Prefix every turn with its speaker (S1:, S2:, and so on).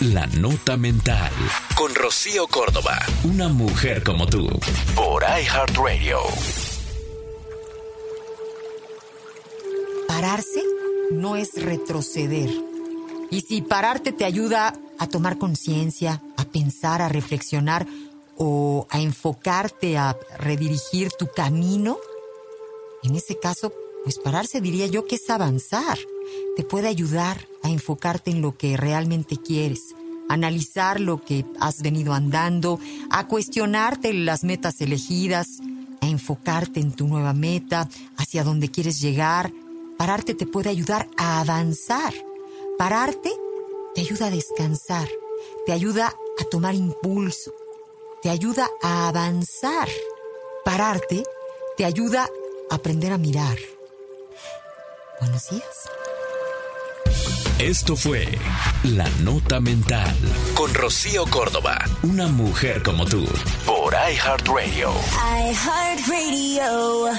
S1: La Nota Mental. Con Rocío Córdoba. Una mujer como tú. Por iHeartRadio.
S2: Pararse no es retroceder. Y si pararte te ayuda a tomar conciencia, a pensar, a reflexionar o a enfocarte, a redirigir tu camino, en ese caso, pues pararse diría yo que es avanzar. Te puede ayudar a enfocarte en lo que realmente quieres, analizar lo que has venido andando, a cuestionarte las metas elegidas, a enfocarte en tu nueva meta, hacia dónde quieres llegar. Pararte te puede ayudar a avanzar. Pararte te ayuda a descansar, te ayuda a tomar impulso, te ayuda a avanzar. Pararte te ayuda a aprender a mirar. Buenos días.
S1: Esto fue La Nota Mental con Rocío Córdoba, una mujer como tú, por iHeartRadio.
S3: iHeartRadio.